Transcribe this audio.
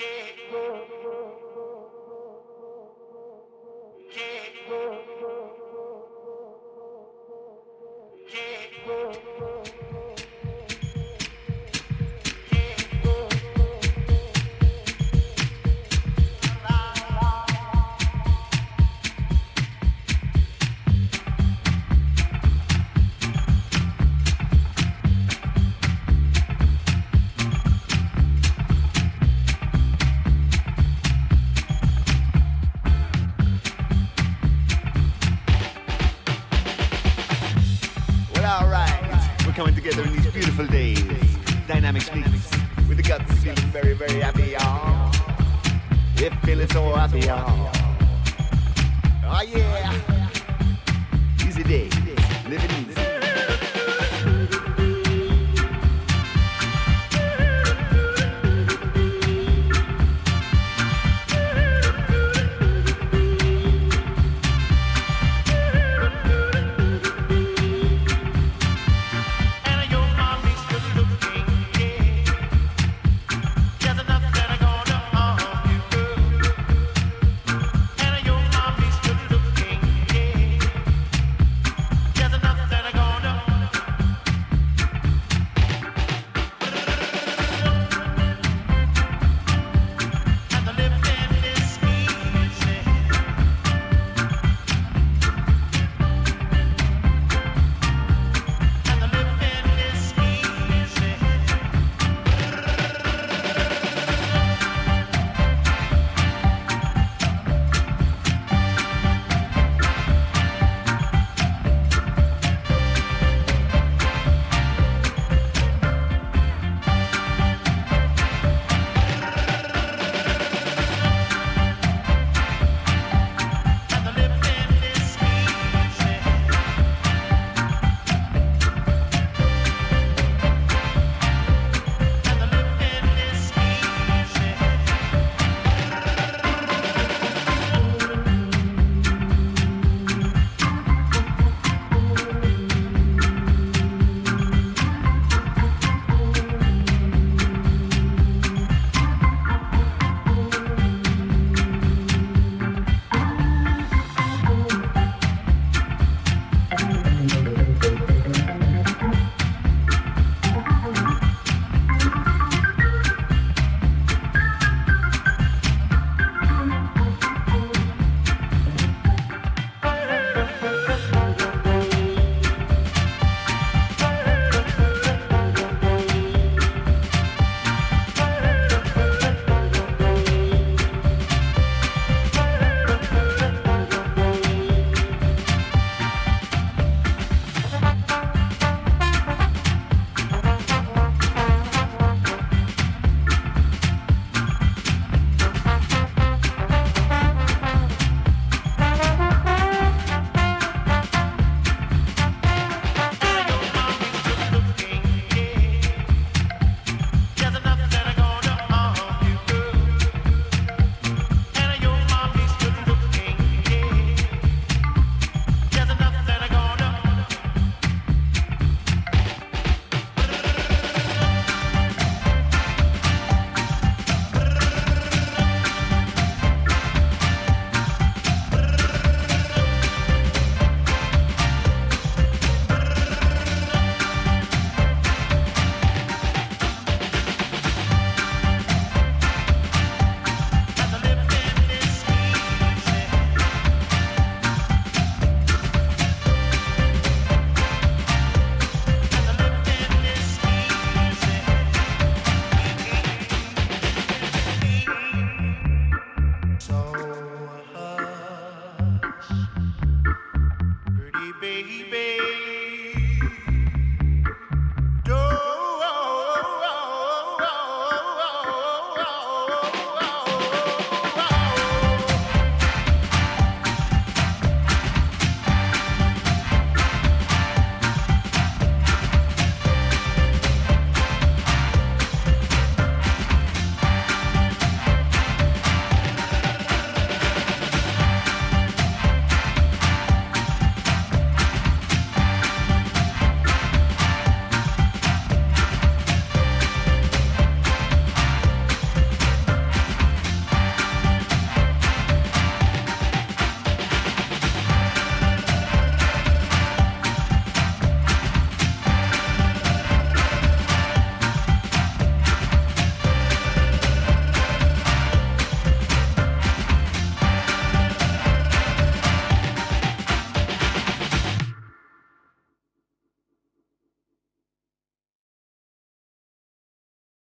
yeah. together in these beautiful days. Dynamic speaks with the guts feeling very, very happy. Oh, it feeling so happy. y'all. oh yeah.